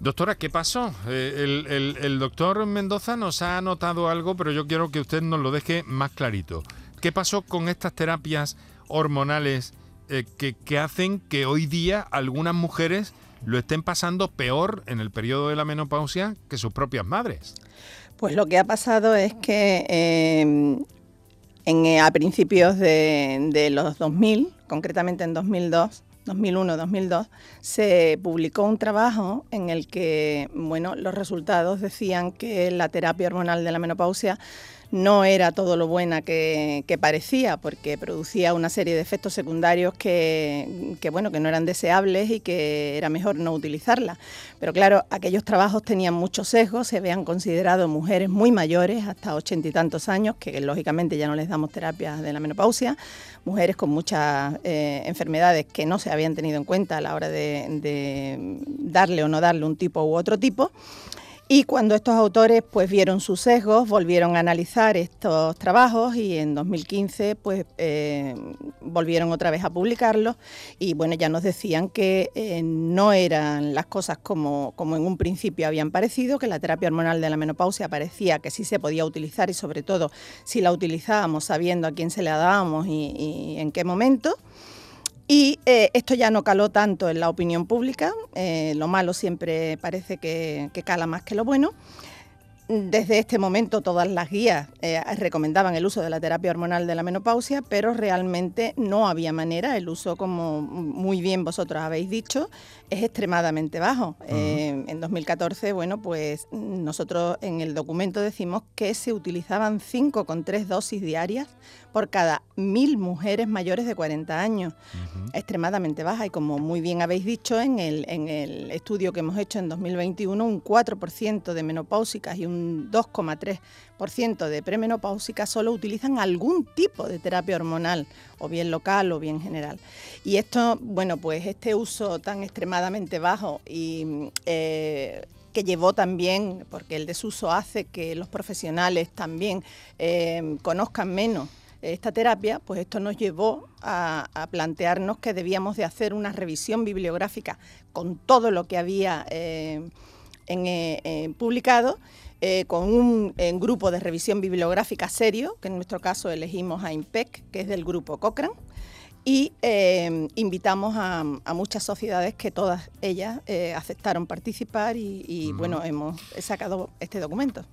Doctora, ¿qué pasó? Eh, el, doctor Mendoza nos ha anotado algo, pero yo quiero que usted nos lo deje más clarito. ¿Qué pasó con estas terapias hormonales eh, que, hacen que hoy día algunas mujeres lo estén pasando peor en el periodo de la menopausia que sus propias madres? Pues lo que ha pasado es que em, en, a principios de, de los 2000, concretamente en 2002, 2001-2002, se publicó un trabajo en el que, bueno, los resultados decían que la terapia hormonal de la menopausia no era todo lo buena que, parecía, porque producía una serie de efectos secundarios que, bueno, que no eran deseables y que era mejor no utilizarla. Pero claro, aquellos trabajos tenían muchos sesgos, se habían considerado mujeres muy mayores, hasta ochenta y tantos años, que lógicamente ya no les damos terapias de la menopausia, mujeres con muchas eh, enfermedades que no se habían tenido en cuenta a la hora de darle o no darle un tipo u otro tipo. Y cuando estos autores pues vieron sus sesgos, volvieron a analizar estos trabajos y en 2015 pues eh, volvieron otra vez a publicarlos y bueno ya nos decían que eh, no eran las cosas como, como en un principio habían parecido, que la terapia hormonal de la menopausia parecía que sí se podía utilizar y sobre todo si la utilizábamos sabiendo a quién se la dábamos y en qué momento. Y eh, esto ya no caló tanto en la opinión pública, eh, lo malo siempre parece que, cala más que lo bueno. Desde este momento todas las guías eh, recomendaban el uso de la terapia hormonal de la menopausia, pero realmente no había manera. El uso, como muy bien vosotros habéis dicho, es extremadamente bajo. en 2014, bueno, pues nosotros en el documento decimos que se utilizaban 5,3 dosis diarias por cada mil mujeres mayores de 40 años. Extremadamente baja y como muy bien habéis dicho en el, en el estudio que hemos hecho en 2021, un 4% de menopáusicas y un 2,3% de premenopáusicas solo utilizan algún tipo de terapia hormonal, o bien local o bien general. Y esto, bueno, pues este uso tan extremadamente bajo y... Eh, que llevó también, porque el desuso hace que los profesionales también eh, conozcan menos esta terapia, pues esto nos llevó a, plantearnos que debíamos de hacer una revisión bibliográfica con todo lo que había eh, publicado, eh, con un grupo de revisión bibliográfica serio, que en nuestro caso elegimos a IMPEC, que es del grupo Cochrane, y invitamos a, muchas sociedades que todas ellas aceptaron participar y, bueno, hemos sacado este documento.